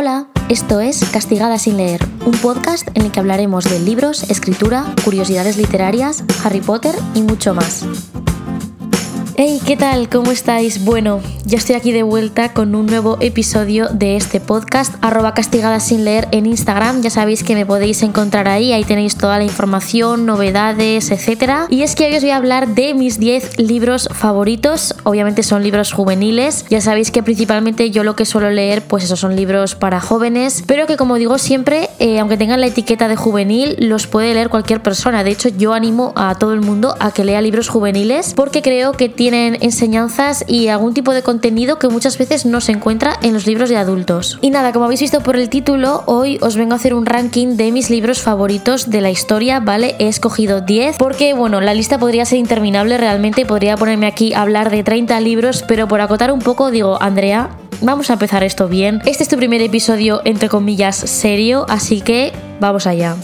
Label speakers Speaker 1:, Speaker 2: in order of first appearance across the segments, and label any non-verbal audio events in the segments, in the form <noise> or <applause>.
Speaker 1: Hola, esto es Castigada sin leer, un podcast en el que hablaremos de libros, escritura, curiosidades literarias, Harry Potter y mucho más. Hey, ¿qué tal? ¿Cómo estáis? Bueno, ya estoy aquí de vuelta con un nuevo episodio de este podcast, arroba castigada sin leer en Instagram. Ya sabéis que me podéis encontrar ahí, ahí tenéis toda la información, novedades, etc. Y es que hoy os voy a hablar de mis 10 libros favoritos. Obviamente son libros juveniles. Ya sabéis que principalmente yo lo que suelo leer, pues esos son libros para jóvenes, pero que como digo siempre, eh, aunque tengan la etiqueta de juvenil, los puede leer cualquier persona. De hecho, yo animo a todo el mundo a que lea libros juveniles porque creo que tiene tienen enseñanzas y algún tipo de contenido que muchas veces no se encuentra en los libros de adultos. Y nada, como habéis visto por el título, hoy os vengo a hacer un ranking de mis libros favoritos de la historia, ¿vale? He escogido 10 porque, bueno, la lista podría ser interminable realmente, podría ponerme aquí a hablar de 30 libros, pero por acotar un poco digo, Andrea, vamos a empezar esto bien. Este es tu primer episodio, entre comillas, serio, así que vamos allá.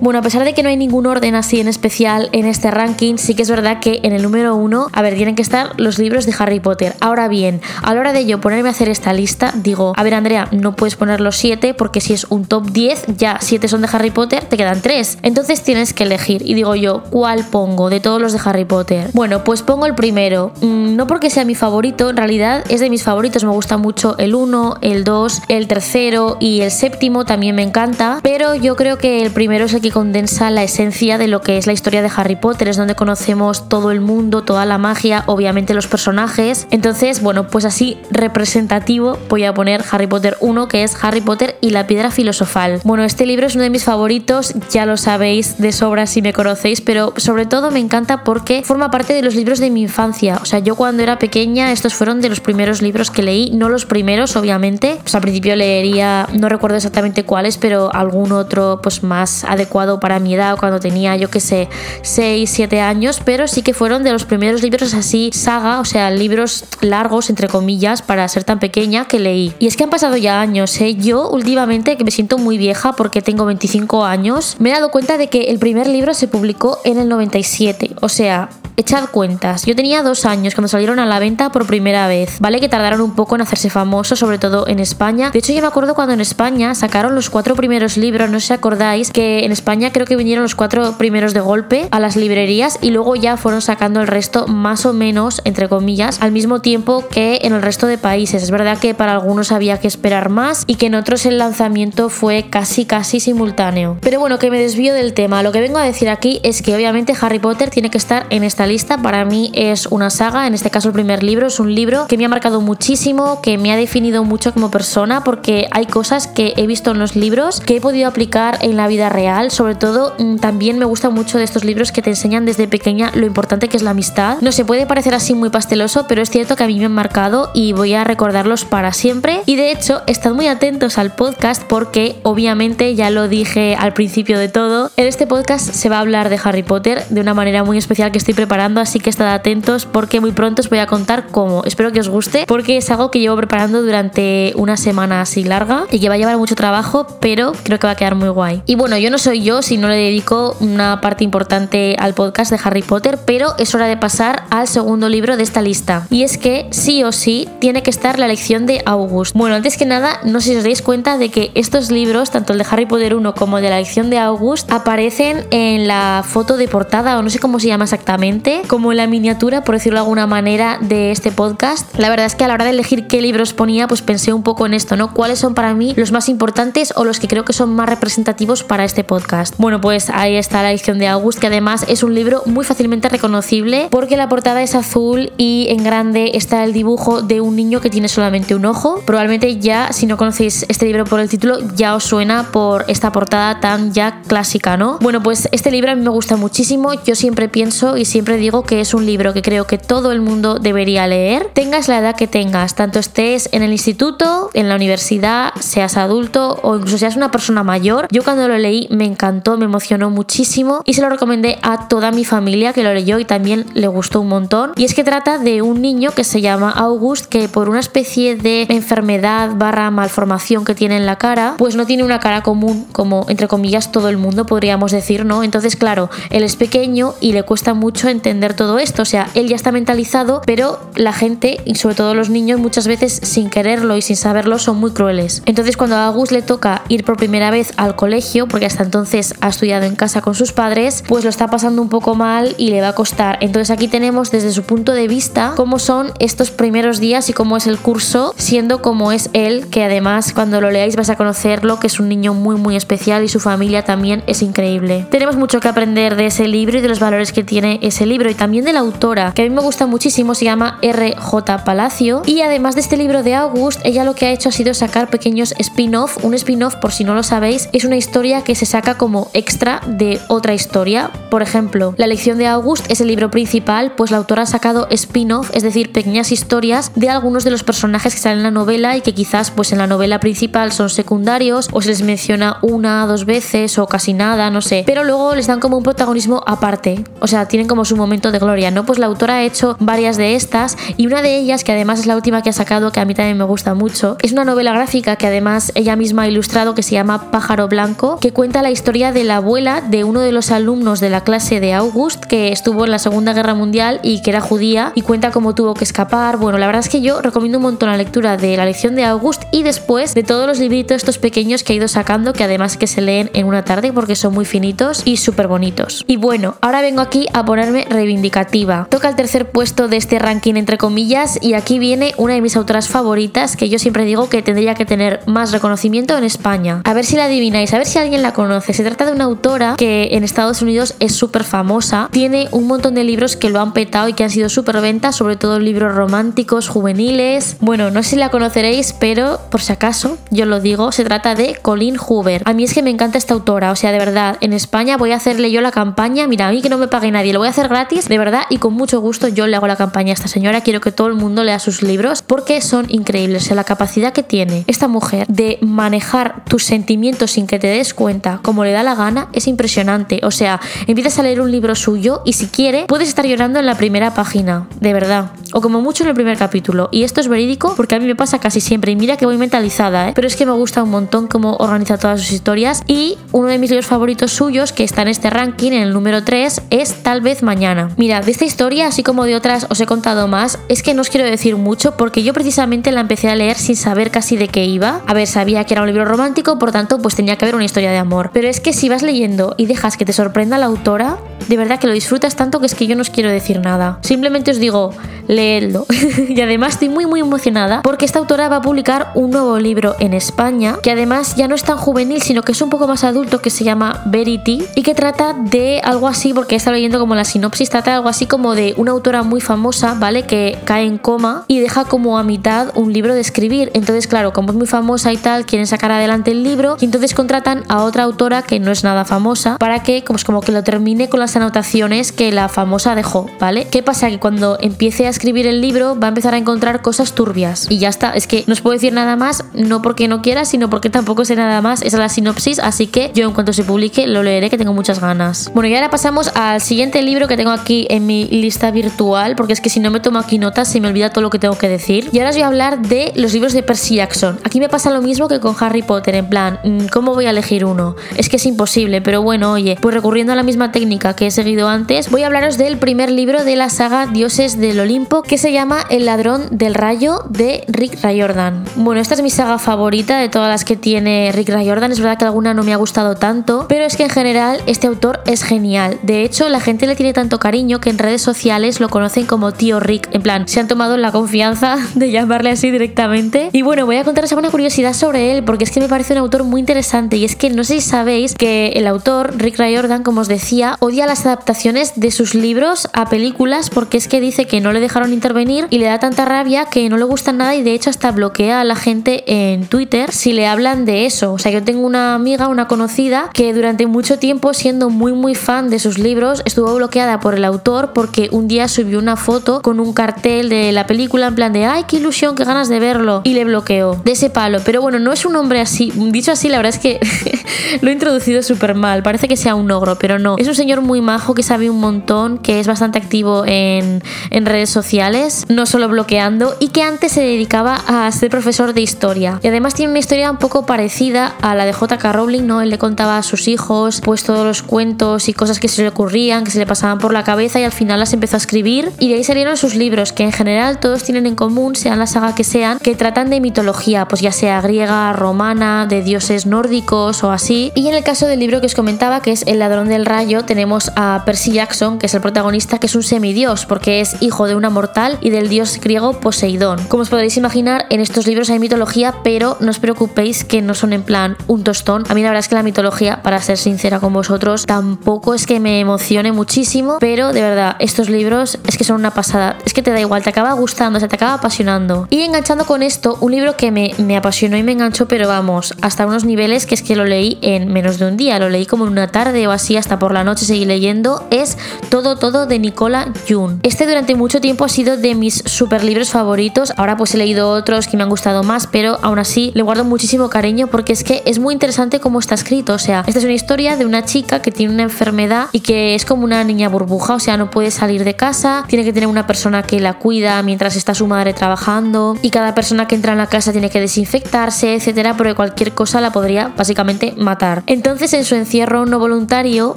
Speaker 1: Bueno, a pesar de que no hay ningún orden así en especial en este ranking, sí que es verdad que en el número uno, a ver, tienen que estar los libros de Harry Potter. Ahora bien, a la hora de yo ponerme a hacer esta lista, digo, a ver Andrea, no puedes poner los 7 porque si es un top 10, ya 7 son de Harry Potter, te quedan 3. Entonces tienes que elegir. Y digo yo, ¿cuál pongo de todos los de Harry Potter? Bueno, pues pongo el primero. Mm, no porque sea mi favorito, en realidad es de mis favoritos. Me gusta mucho el 1, el 2, el tercero y el séptimo también me encanta. Pero yo creo que el primero es el que condensa la esencia de lo que es la historia de Harry Potter, es donde conocemos todo el mundo, toda la magia, obviamente los personajes. Entonces, bueno, pues así representativo voy a poner Harry Potter 1, que es Harry Potter y la piedra filosofal. Bueno, este libro es uno de mis favoritos, ya lo sabéis de sobra si me conocéis, pero sobre todo me encanta porque forma parte de los libros de mi infancia. O sea, yo cuando era pequeña estos fueron de los primeros libros que leí, no los primeros, obviamente. Pues al principio leería, no recuerdo exactamente cuáles, pero algún otro pues más adecuado para mi edad cuando tenía, yo que sé, 6, 7 años, pero sí que fueron de los primeros libros así, saga, o sea, libros largos, entre comillas, para ser tan pequeña que leí. Y es que han pasado ya años, ¿eh? Yo últimamente, que me siento muy vieja porque tengo 25 años, me he dado cuenta de que el primer libro se publicó en el 97, o sea, echad cuentas. Yo tenía dos años cuando salieron a la venta por primera vez, ¿vale? Que tardaron un poco en hacerse famosos, sobre todo en España. De hecho, yo me acuerdo cuando en España sacaron los cuatro primeros libros, no sé si acordáis, que en España creo que vinieron los cuatro primeros de golpe a las librerías y luego ya fueron sacando el resto más o menos, entre comillas, al mismo tiempo que en el resto de países. Es verdad que para algunos había que esperar más y que en otros el lanzamiento fue casi casi simultáneo. Pero bueno, que me desvío del tema. Lo que vengo a decir aquí es que obviamente Harry Potter tiene que estar en esta lista para mí es una saga, en este caso el primer libro es un libro que me ha marcado muchísimo, que me ha definido mucho como persona porque hay cosas que he visto en los libros que he podido aplicar en la vida real, sobre todo mm, también me gusta mucho de estos libros que te enseñan desde pequeña lo importante que es la amistad. No se puede parecer así muy pasteloso, pero es cierto que a mí me han marcado y voy a recordarlos para siempre. Y de hecho, estad muy atentos al podcast porque obviamente ya lo dije al principio de todo, en este podcast se va a hablar de Harry Potter de una manera muy especial que estoy preparando así que estad atentos porque muy pronto os voy a contar cómo. Espero que os guste porque es algo que llevo preparando durante una semana así larga y que va a llevar mucho trabajo, pero creo que va a quedar muy guay. Y bueno, yo no soy yo si no le dedico una parte importante al podcast de Harry Potter, pero es hora de pasar al segundo libro de esta lista. Y es que sí o sí tiene que estar la lección de August. Bueno, antes que nada, no sé si os dais cuenta de que estos libros, tanto el de Harry Potter 1 como el de la lección de August, aparecen en la foto de portada o no sé cómo se llama exactamente como la miniatura, por decirlo de alguna manera, de este podcast. La verdad es que a la hora de elegir qué libros ponía, pues pensé un poco en esto, ¿no? ¿Cuáles son para mí los más importantes o los que creo que son más representativos para este podcast? Bueno, pues ahí está la edición de August, que además es un libro muy fácilmente reconocible porque la portada es azul y en grande está el dibujo de un niño que tiene solamente un ojo. Probablemente ya, si no conocéis este libro por el título, ya os suena por esta portada tan ya clásica, ¿no? Bueno, pues este libro a mí me gusta muchísimo. Yo siempre pienso y siempre digo que es un libro que creo que todo el mundo debería leer, tengas la edad que tengas, tanto estés en el instituto, en la universidad, seas adulto o incluso seas una persona mayor. Yo cuando lo leí me encantó, me emocionó muchísimo y se lo recomendé a toda mi familia que lo leyó y también le gustó un montón. Y es que trata de un niño que se llama August que por una especie de enfermedad barra malformación que tiene en la cara, pues no tiene una cara común como entre comillas todo el mundo podríamos decir, ¿no? Entonces claro, él es pequeño y le cuesta mucho entender todo esto. O sea, él ya está mentalizado, pero la gente, y sobre todo los niños, muchas veces sin quererlo y sin saberlo, son muy crueles. Entonces, cuando a August le toca ir por primera vez al colegio, porque hasta entonces ha estudiado en casa con sus padres, pues lo está pasando un poco mal y le va a costar. Entonces, aquí tenemos desde su punto de vista cómo son estos primeros días y cómo es el curso, siendo como es él, que además cuando lo leáis vas a conocerlo, que es un niño muy, muy especial y su familia también es increíble. Tenemos mucho que aprender de ese libro y de los valores que tiene ese libro y también de la autora, que a mí me gusta muchísimo, se llama R.J. Palacio. Y además de este libro de August, ella lo que ha hecho ha sido sacar pequeños spin-off. Un spin-off, por si no lo sabéis, es una historia que se saca como extra de otra historia. Por ejemplo, La lección de August es el libro principal, pues la autora ha sacado spin-off, es decir, pequeñas historias de algunos de los personajes que salen en la novela y que quizás pues en la novela principal son secundarios o se les menciona una, dos veces o casi nada, no sé. Pero luego les dan como un protagonismo aparte. O sea, tienen como su momento de gloria, ¿no? Pues la autora ha hecho varias de estas y una de ellas, que además es la última que ha sacado, que a mí también me gusta mucho, es una novela gráfica que además ella misma ha ilustrado que se llama Pájaro Blanco, que cuenta la historia de la abuela de uno de los alumnos de la clase de August que estuvo en la Segunda Guerra Mundial y que era judía y cuenta cómo tuvo que escapar. Bueno, la verdad es que yo recomiendo un montón la lectura de la lección de August y después de todos los libritos estos pequeños que ha ido sacando que además que se leen en una tarde porque son muy finitos y súper bonitos. Y bueno, ahora vengo aquí a ponerme reivindicativa. Toca el tercer puesto de este ranking entre comillas y aquí viene una de mis autoras favoritas que yo siempre digo que tendría que tener más reconocimiento en España. A ver si la adivináis, a ver si alguien la conoce. Se trata de una autora que en Estados Unidos es súper famosa, tiene un montón de libros que lo han petado y que han sido súper ventas, sobre todo libros románticos, juveniles. Bueno, no sé si la conoceréis, pero por si acaso, yo lo digo, se trata de Colleen Hoover. A mí es que me encanta esta autora, o sea, de verdad, en España voy a hacerle yo la campaña, mira, a mí que no me pague nadie, lo voy a hacer gratis, de verdad, y con mucho gusto yo le hago la campaña a esta señora, quiero que todo el mundo lea sus libros porque son increíbles, o sea, la capacidad que tiene esta mujer de manejar tus sentimientos sin que te des cuenta, como le da la gana, es impresionante, o sea, empiezas a leer un libro suyo y si quiere, puedes estar llorando en la primera página, de verdad, o como mucho en el primer capítulo, y esto es verídico porque a mí me pasa casi siempre, y mira que voy mentalizada, ¿eh? pero es que me gusta un montón cómo organiza todas sus historias, y uno de mis libros favoritos suyos, que está en este ranking, en el número 3, es Tal vez mañana. Mira, de esta historia, así como de otras os he contado más, es que no os quiero decir mucho porque yo precisamente la empecé a leer sin saber casi de qué iba. A ver, sabía que era un libro romántico, por tanto, pues tenía que haber una historia de amor. Pero es que si vas leyendo y dejas que te sorprenda la autora, de verdad que lo disfrutas tanto que es que yo no os quiero decir nada. Simplemente os digo, leedlo. <laughs> y además estoy muy muy emocionada porque esta autora va a publicar un nuevo libro en España que además ya no es tan juvenil, sino que es un poco más adulto que se llama Verity y que trata de algo así, porque estado leyendo como la sinopsis, trata de algo así como de una autora muy famosa, ¿vale? Que cae en coma y deja como a mitad un libro de escribir. Entonces, claro, como es muy famosa y tal, quieren sacar adelante el libro y entonces contratan a otra autora que no es nada famosa para que pues como que lo termine con las anotaciones que la famosa dejó, ¿vale? ¿Qué pasa? Que cuando empiece a escribir el libro va a empezar a encontrar cosas turbias y ya está. Es que no os puedo decir nada más, no porque no quiera, sino porque tampoco sé nada más. Esa es la sinopsis, así que yo en cuanto se publique lo leeré que tengo muchas ganas. Bueno, y ahora pasamos al siguiente libro que tengo aquí en mi lista virtual, porque es que si no me tomo aquí notas se me olvida todo lo que tengo que decir. Y ahora os voy a hablar de los libros de Percy Jackson. Aquí me pasa lo mismo que con Harry Potter, en plan, mm, ¿cómo voy a elegir uno? Es que es imposible, pero bueno, oye, pues recurriendo a la misma técnica que he seguido antes, voy a hablaros del primer libro de la saga Dioses del Olimpo, que se llama El ladrón del rayo de Rick Riordan. Bueno, esta es mi saga favorita de todas las que tiene Rick Riordan. Es verdad que alguna no me ha gustado tanto, pero es que en general este autor es genial. De hecho, la gente le tiene tanto cariño que en redes sociales lo conocen como tío Rick. En plan, se han tomado la confianza <laughs> de llamarle así directamente. Y bueno, voy a contaros alguna curiosidad sobre él, porque es que me parece un autor muy interesante. Y es que no sé si sabéis que el autor, Rick Riordan, como os decía, odia las adaptaciones de sus libros a películas porque es que dice que no le dejaron intervenir y le da tanta rabia que no le gusta nada y de hecho hasta bloquea a la gente en Twitter si le hablan de eso. O sea, yo tengo una amiga, una conocida, que durante mucho tiempo, siendo muy muy fan de sus libros, estuvo bloqueada por el autor porque un día subió una foto con un cartel de la película en plan de ¡ay, qué ilusión, qué ganas de verlo! Y le bloqueó de ese palo. Pero bueno, no es un hombre así. Dicho así, la verdad es que <laughs> lo he introducido súper mal. Parece que sea un ogro, pero no. Es un señor muy majo que sabe un montón, que es bastante activo en, en redes sociales, no solo bloqueando, y que antes se dedicaba a ser profesor de historia. Y además tiene una historia un poco parecida a la de J.K. Rowling, ¿no? Él le contaba a sus hijos, pues todos los cuentos y cosas que se le ocurrían, que se le pasaban por la cabeza y al final las empezó a escribir y de ahí salieron sus libros que en general todos tienen en común, sean la saga que sean, que tratan de mitología, pues ya sea griega, romana, de dioses nórdicos o así. Y en el caso del libro que os comentaba, que es El ladrón del rayo, tenemos a Percy Jackson, que es el protagonista, que es un semidios, porque es hijo de una mortal y del dios griego Poseidón. Como os podréis imaginar, en estos libros hay mitología, pero no os preocupéis que no son en plan un tostón. A mí la verdad es que la mitología, para ser sincera con vosotros, tampoco es que me emocione muchísimo, pero de verdad, estos libros es que son una pasada. Es que te da igual, te acaba gustando, se te acaba apasionando. Y enganchando con esto, un libro que me, me apasionó y me enganchó, pero vamos, hasta unos niveles que es que lo leí en menos de un día, lo leí como en una tarde o así, hasta por la noche seguí leyendo, es Todo Todo de Nicola Jung. Este durante mucho tiempo ha sido de mis super libros favoritos, ahora pues he leído otros que me han gustado más, pero aún así le guardo muchísimo cariño porque es que es muy interesante cómo está escrito, o sea, esta es una historia de una chica que tiene una enfermedad y que es como una niña burbuja, o sea, no puede salir de casa, tiene que tener una persona que la cuida mientras está su madre trabajando y cada persona que entra en la casa tiene que desinfectarse, etcétera, porque cualquier cosa la podría básicamente matar. Entonces, en su encierro no voluntario,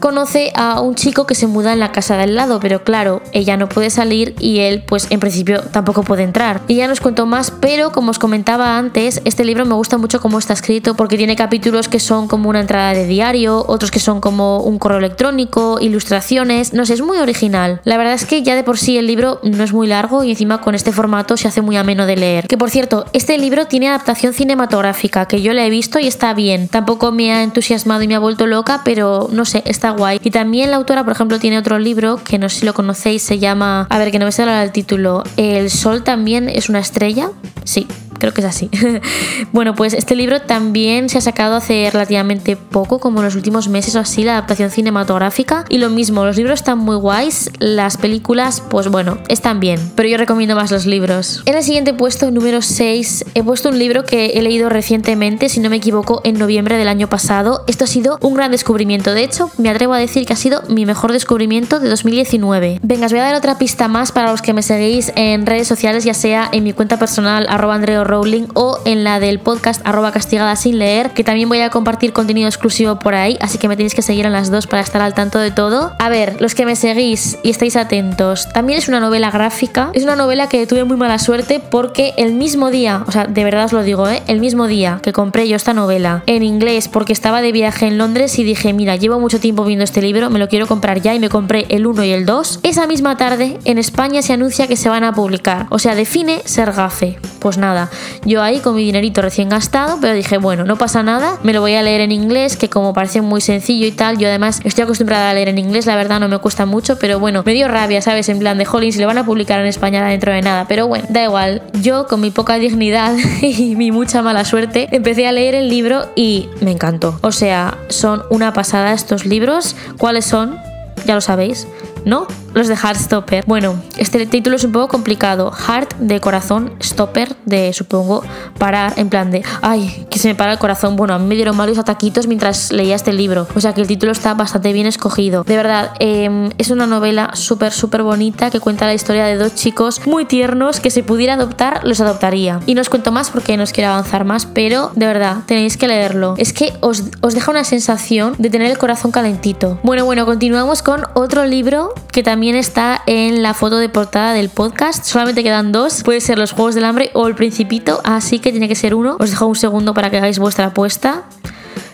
Speaker 1: conoce a un chico que se muda en la casa del lado, pero claro, ella no puede salir y él, pues en principio, tampoco puede entrar. Y ya nos cuento más, pero como os comentaba antes, este libro me gusta mucho cómo está escrito porque tiene capítulos que son como una entrada de diario, otros que son como un correo electrónico, ilustraciones, no sé, es muy original. La verdad es que ya de por sí el libro no es muy largo y encima con este formato se hace muy ameno de leer. Que por cierto, este libro tiene adaptación cinematográfica, que yo la he visto y está bien. Tampoco me ha entusiasmado y me ha vuelto loca, pero no sé, está guay. Y también la autora, por ejemplo, tiene otro libro que no sé si lo conocéis, se llama, a ver, que no me sale el título, El sol también es una estrella. Sí, creo que es así. <laughs> bueno, pues este libro también se ha sacado hace relativamente poco, como en los últimos meses o así, la adaptación cinematográfica. Y lo mismo, los libros están muy guays, las películas, pues bueno, están bien, pero yo recomiendo más los libros. En el siguiente puesto, número 6, he puesto un libro que he leído recientemente, si no me equivoco, en noviembre del año pasado. Esto ha sido un gran descubrimiento, de hecho, me atrevo a decir que ha sido mi mejor descubrimiento de 2019. Venga, os voy a dar otra pista más para los que me seguís en redes sociales, ya sea en mi cuenta personal, arroba Andreo Rowling o en la del podcast arroba castigada sin leer, que también voy a compartir contenido exclusivo por ahí, así que me tenéis que seguir en las dos para estar al tanto de todo. A ver, los que me seguís y estáis atentos, también es una novela gráfica, es una novela que tuve muy mala suerte porque el mismo día, o sea, de verdad os lo digo, ¿eh? el mismo día que compré yo esta novela en inglés porque estaba de viaje en Londres y dije, mira, llevo mucho tiempo viendo este libro, me lo quiero comprar ya y me compré el 1 y el 2, esa misma tarde en España se anuncia que se van a publicar, o sea, define ser gafe. Pues nada, yo ahí con mi dinerito recién gastado, pero dije, bueno, no pasa nada, me lo voy a leer en inglés, que como parece muy sencillo y tal, yo además estoy acostumbrada a leer en inglés, la verdad no me cuesta mucho, pero bueno, me dio rabia, ¿sabes? En plan de Hollins, le van a publicar en España dentro de nada, pero bueno, da igual, yo con mi poca dignidad <laughs> y mi mucha mala suerte, empecé a leer el libro y me encantó. O sea, son una pasada estos libros. ¿Cuáles son? Ya lo sabéis. ¿No? Los de Heartstopper. Bueno, este título es un poco complicado. Heart de corazón, Stopper de, supongo, parar, en plan de, ay, que se me para el corazón. Bueno, a mí me dieron varios ataquitos mientras leía este libro. O sea que el título está bastante bien escogido. De verdad, eh, es una novela súper, súper bonita que cuenta la historia de dos chicos muy tiernos que si pudiera adoptar, los adoptaría. Y no os cuento más porque no os quiero avanzar más, pero de verdad, tenéis que leerlo. Es que os, os deja una sensación de tener el corazón calentito. Bueno, bueno, continuamos con otro libro que también está en la foto de portada del podcast. Solamente quedan dos. Puede ser Los Juegos del Hambre o El Principito, así que tiene que ser uno. Os dejo un segundo para que hagáis vuestra apuesta.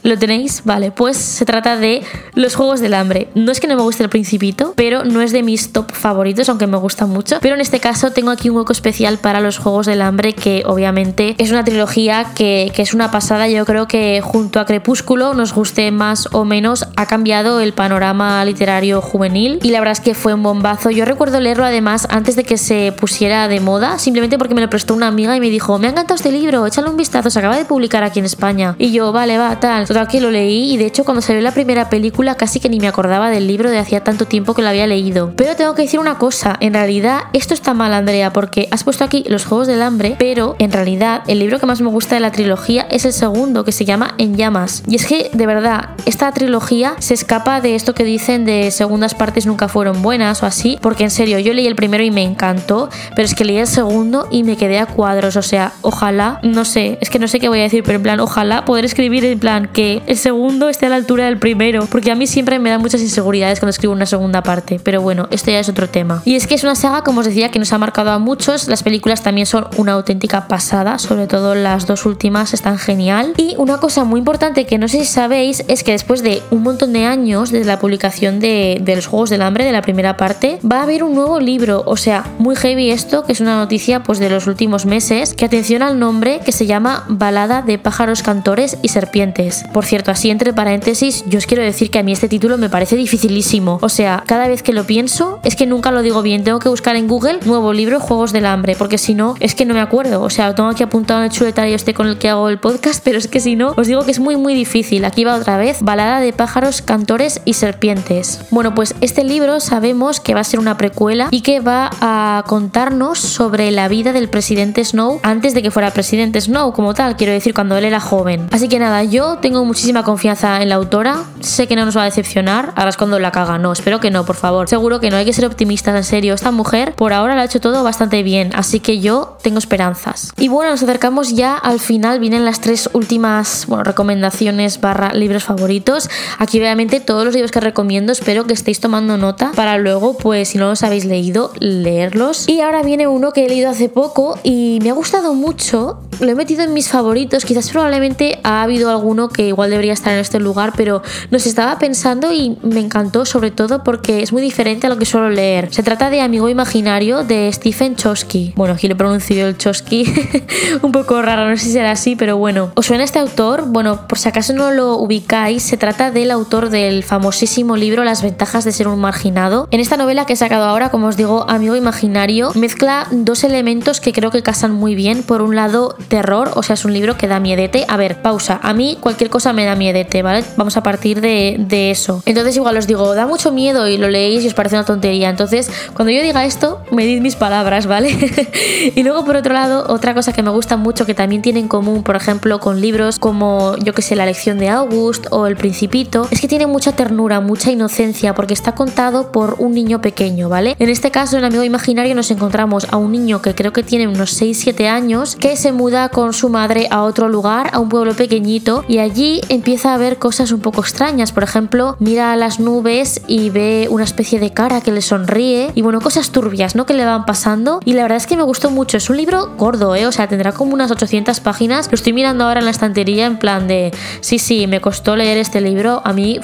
Speaker 1: ¿Lo tenéis? Vale, pues se trata de Los Juegos del Hambre. No es que no me guste el Principito, pero no es de mis top favoritos, aunque me gusta mucho. Pero en este caso tengo aquí un hueco especial para Los Juegos del Hambre, que obviamente es una trilogía que, que es una pasada. Yo creo que junto a Crepúsculo, nos guste más o menos, ha cambiado el panorama literario juvenil y la verdad es que fue un bombazo. Yo recuerdo leerlo además antes de que se pusiera de moda, simplemente porque me lo prestó una amiga y me dijo, me ha encantado este libro, échale un vistazo, se acaba de publicar aquí en España. Y yo, vale, va, tal. Total que lo leí y de hecho cuando salió la primera película casi que ni me acordaba del libro de hacía tanto tiempo que lo había leído. Pero tengo que decir una cosa, en realidad esto está mal Andrea porque has puesto aquí los Juegos del Hambre, pero en realidad el libro que más me gusta de la trilogía es el segundo que se llama En llamas. Y es que de verdad, esta trilogía se escapa de esto que dicen de segundas partes nunca fueron buenas o así, porque en serio yo leí el primero y me encantó, pero es que leí el segundo y me quedé a cuadros, o sea, ojalá, no sé, es que no sé qué voy a decir, pero en plan, ojalá poder escribir en plan que el segundo esté a la altura del primero, porque a mí siempre me da muchas inseguridades cuando escribo una segunda parte, pero bueno, esto ya es otro tema. Y es que es una saga, como os decía, que nos ha marcado a muchos, las películas también son una auténtica pasada, sobre todo las dos últimas están genial. Y una cosa muy importante que no sé si sabéis es que después de un montón de años desde la publicación de, los Juegos del Hambre, de la primera parte, va a haber un nuevo libro, o sea, muy heavy esto, que es una noticia pues de los últimos meses, que atención al nombre que se llama Balada de pájaros cantores y serpientes. Por cierto, así entre paréntesis, yo os quiero decir que a mí este título me parece dificilísimo. O sea, cada vez que lo pienso, es que nunca lo digo bien. Tengo que buscar en Google nuevo libro Juegos del Hambre, porque si no, es que no me acuerdo. O sea, lo tengo aquí apuntado en el chuletario este con el que hago el podcast, <laughs> pero es que si no, os digo que es muy, muy difícil. Aquí va otra vez, Balada de pájaros, cantores y serpientes. Bueno, pues este libro sabemos que va a ser una precuela y que va a contarnos sobre la vida del presidente Snow antes de que fuera presidente Snow como tal, quiero decir, cuando él era joven. Así que nada, yo tengo muchísima confianza en la autora, sé que no nos va a decepcionar, ahora es cuando la caga, no, espero que no, por favor. Seguro que no, hay que ser optimistas, en serio, esta mujer por ahora lo ha hecho todo bastante bien, así que yo tengo esperanzas. Y bueno, nos acercamos ya al final, vienen las tres últimas, recomendaciones barra libros favoritos. Aquí obviamente todos los libros que recomiendo, espero que estéis tomando nota para luego, pues si no los habéis leído, leerlos. Y ahora viene uno que he leído hace poco y me ha gustado mucho, lo he metido en mis favoritos, quizás probablemente ha habido alguno que igual debería estar en este lugar, pero nos estaba pensando y me encantó sobre todo porque es muy diferente a lo que suelo leer. Se trata de Amigo Imaginario de Stephen Chosky. Bueno, aquí le pronuncio el Chosky <laughs> un poco raro, no sé si será así, pero bueno. ¿Os suena este autor? Bueno, por si acaso no lo ubicáis, se trata del autor del famosísimo libro Las ventajas de ser un marginado. En esta novela que he sacado ahora, como os digo, Amigo Imaginario, mezcla dos elementos que creo que casan muy bien. Por un lado, terror, o sea, es un libro que da miedete. A ver, pausa. A mí cualquier cosa me da miedete, ¿vale? Vamos a partir de, de eso. Entonces igual os digo, da mucho miedo y lo leéis y os parece una tontería. Entonces, cuando yo diga esto, medid mis palabras, ¿vale? <laughs> y luego, por otro lado, otra cosa que me gusta mucho que también tiene en común, por ejemplo, con libros como, yo que sé, La lección de August o El Principito, es que tiene mucha ternura, mucha inocencia, porque está contado por un niño pequeño, ¿vale? En este caso, en Amigo Imaginario, nos encontramos a un niño que creo que tiene unos 6-7 años, que se muda con su madre a otro lugar, a un pueblo pequeñito, y allí empieza a ver cosas un poco extrañas. Por ejemplo, mira a las nubes y ve una especie de cara que le sonríe, y bueno, cosas turbias, ¿no? Que le van pasando. Y la verdad es que me gustó mucho. Es un libro gordo, ¿eh? O sea, tendrá como unas 800 páginas. Lo estoy mirando ahora en la estantería en plan de, sí, sí, me costó leer este libro. A mí,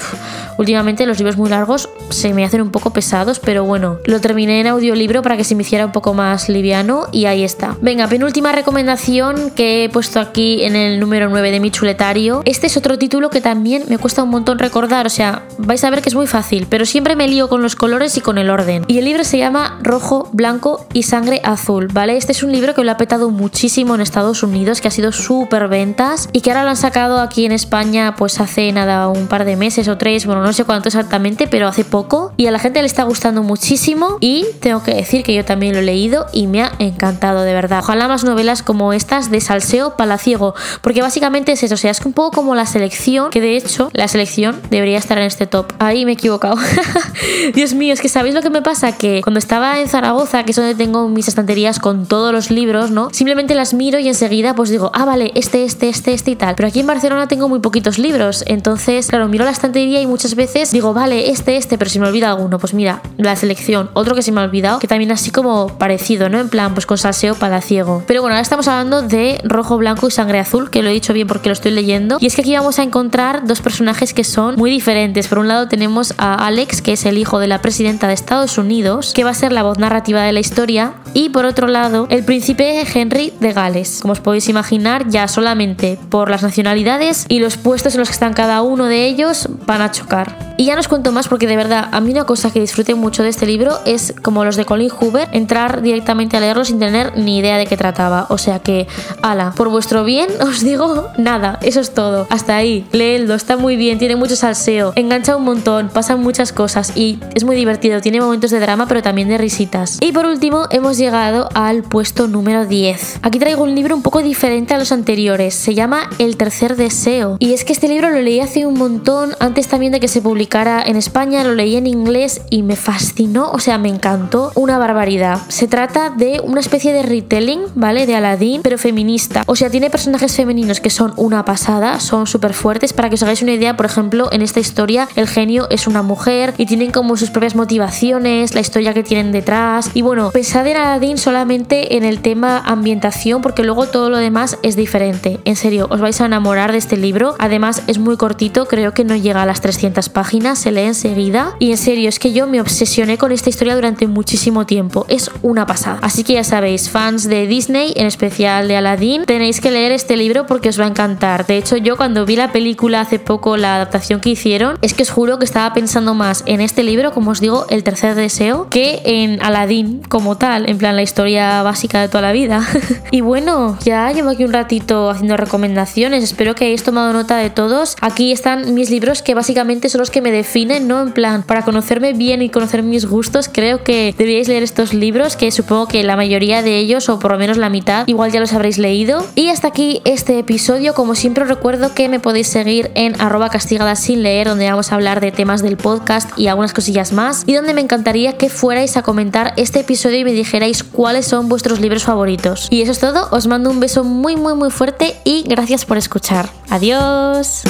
Speaker 1: últimamente los libros muy largos se me hacen un poco pesados, pero bueno, lo terminé en audiolibro para que se me hiciera un poco más liviano y ahí está. Venga, penúltima recomendación que he puesto aquí en el número 9 de mi chuletario. Este es otro título que también me cuesta un montón recordar, o sea, vais a ver que es muy fácil, pero siempre me lío con los colores y con el orden. Y el libro se llama Rojo, Blanco y Sangre Azul, ¿vale? Este es un libro que lo ha petado muchísimo en Estados Unidos, que ha sido súper ventas y que ahora lo han sacado aquí en España pues hace nada, un par de meses o tres, bueno, no sé cuánto exactamente, pero hace poco y a la gente le está gustando muchísimo y tengo que decir que yo también lo he leído y me ha encantado de verdad. Ojalá más novelas como estas de Salseo Palaciego, porque básicamente es eso, o sea, es un poco como la selección, que de hecho la selección debería estar en este top. Ahí me he equivocado. <laughs> Dios mío, es que sabéis lo que me pasa, que cuando estaba en Zaragoza, que es donde tengo mis estanterías con todos los libros, ¿no? Simplemente las miro y enseguida pues digo, ah, vale, este, este, este, este y tal. Pero aquí en Barcelona tengo muy poquitos libros, entonces, claro, miro la estantería y muchas veces digo, vale, este, este, pero si me olvida alguno, pues mira, la selección, otro que se me ha olvidado, que también así como parecido, ¿no? En plan, pues con salseo palaciego. Pero bueno, ahora estamos hablando de rojo, blanco y sangre azul, que lo he dicho bien porque lo estoy leyendo. Y es que aquí vamos a encontrar dos personajes que son muy diferentes. Por un lado tenemos a Alex, que es el hijo de la presidenta de Estados Unidos, que va a ser la voz narrativa de la historia. Y por otro lado, el príncipe Henry de Gales. Como os podéis imaginar, ya solamente por las nacionalidades y los puestos en los que están cada uno de ellos van a chocar. Y ya no os cuento más porque de verdad a mí una cosa que disfruté mucho de este libro es como los de Colin Hoover, entrar directamente a leerlo sin tener ni idea de qué trataba. O sea que, ala, por vuestro bien <laughs> os digo nada, eso es todo. Hasta ahí, leedlo, está muy bien, tiene mucho salseo, engancha un montón, pasan muchas cosas y es muy divertido, tiene momentos de drama pero también de risitas. Y por último hemos llegado al puesto número 10. Aquí traigo un libro un poco diferente a los anteriores, se llama El tercer deseo. Y es que este libro lo leí hace un montón, antes también de que se publicara en España, lo leí en inglés y me fascinó, o sea, me encantó una barbaridad. Se trata de una especie de retelling, ¿vale? De Aladdin, pero feminista. O sea, tiene personajes femeninos que son una pasada, son súper fuertes. Para que os hagáis una idea, por ejemplo, en esta historia el genio es una mujer y tienen como sus propias motivaciones, la historia que tienen detrás. Y bueno, pensad en Aladdin solamente en el tema ambientación, porque luego todo lo demás es diferente. En serio, os vais a enamorar de este libro. Además, es muy cortito, creo que no llega a las 300 páginas, se lee enseguida. Y en serio, es que yo me obsesioné con esta historia durante muchísimo tiempo. Es una pasada. Así que ya sabéis, fans de Disney, en especial de Aladdin, tenéis que leer este libro porque os va a encantar. De hecho, yo cuando vi la película hace poco, la adaptación que hicieron, es que os juro que estaba pensando más en este libro, como os digo, El tercer deseo, que en Aladdin como tal, en plan la historia básica de toda la vida. <laughs> y bueno, ya llevo aquí un ratito haciendo recomendaciones, espero que hayáis tomado nota de todos. Aquí están mis libros que básicamente son los que me definen, ¿no? En plan, para conocerme bien y conocer mis gustos, creo que deberíais leer estos libros, que supongo que la mayoría de ellos, o por lo menos la mitad, igual ya los habréis leído. Y hasta aquí este episodio, como siempre recuerdo me podéis seguir en arroba castigada sin leer, donde vamos a hablar de temas del podcast y algunas cosillas más, y donde me encantaría que fuerais a comentar este episodio y me dijerais cuáles son vuestros libros favoritos. Y eso es todo, os mando un beso muy muy muy fuerte y gracias por escuchar. Adiós.